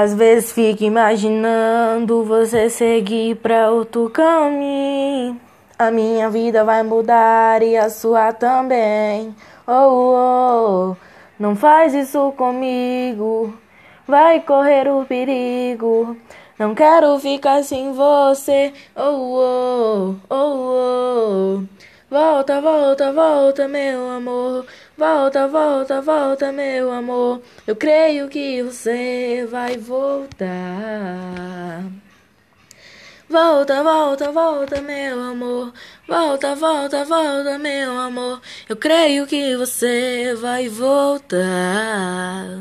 Às vezes fico imaginando você seguir pra outro caminho. A minha vida vai mudar e a sua também. Oh, oh, não faz isso comigo. Vai correr o perigo. Não quero ficar sem você. Oh, oh, oh, oh. Volta, volta, volta, meu amor. Volta, volta, volta, meu amor. Eu creio que você vai voltar. Volta, volta, volta, meu amor. Volta, volta, volta, meu amor. Eu creio que você vai voltar.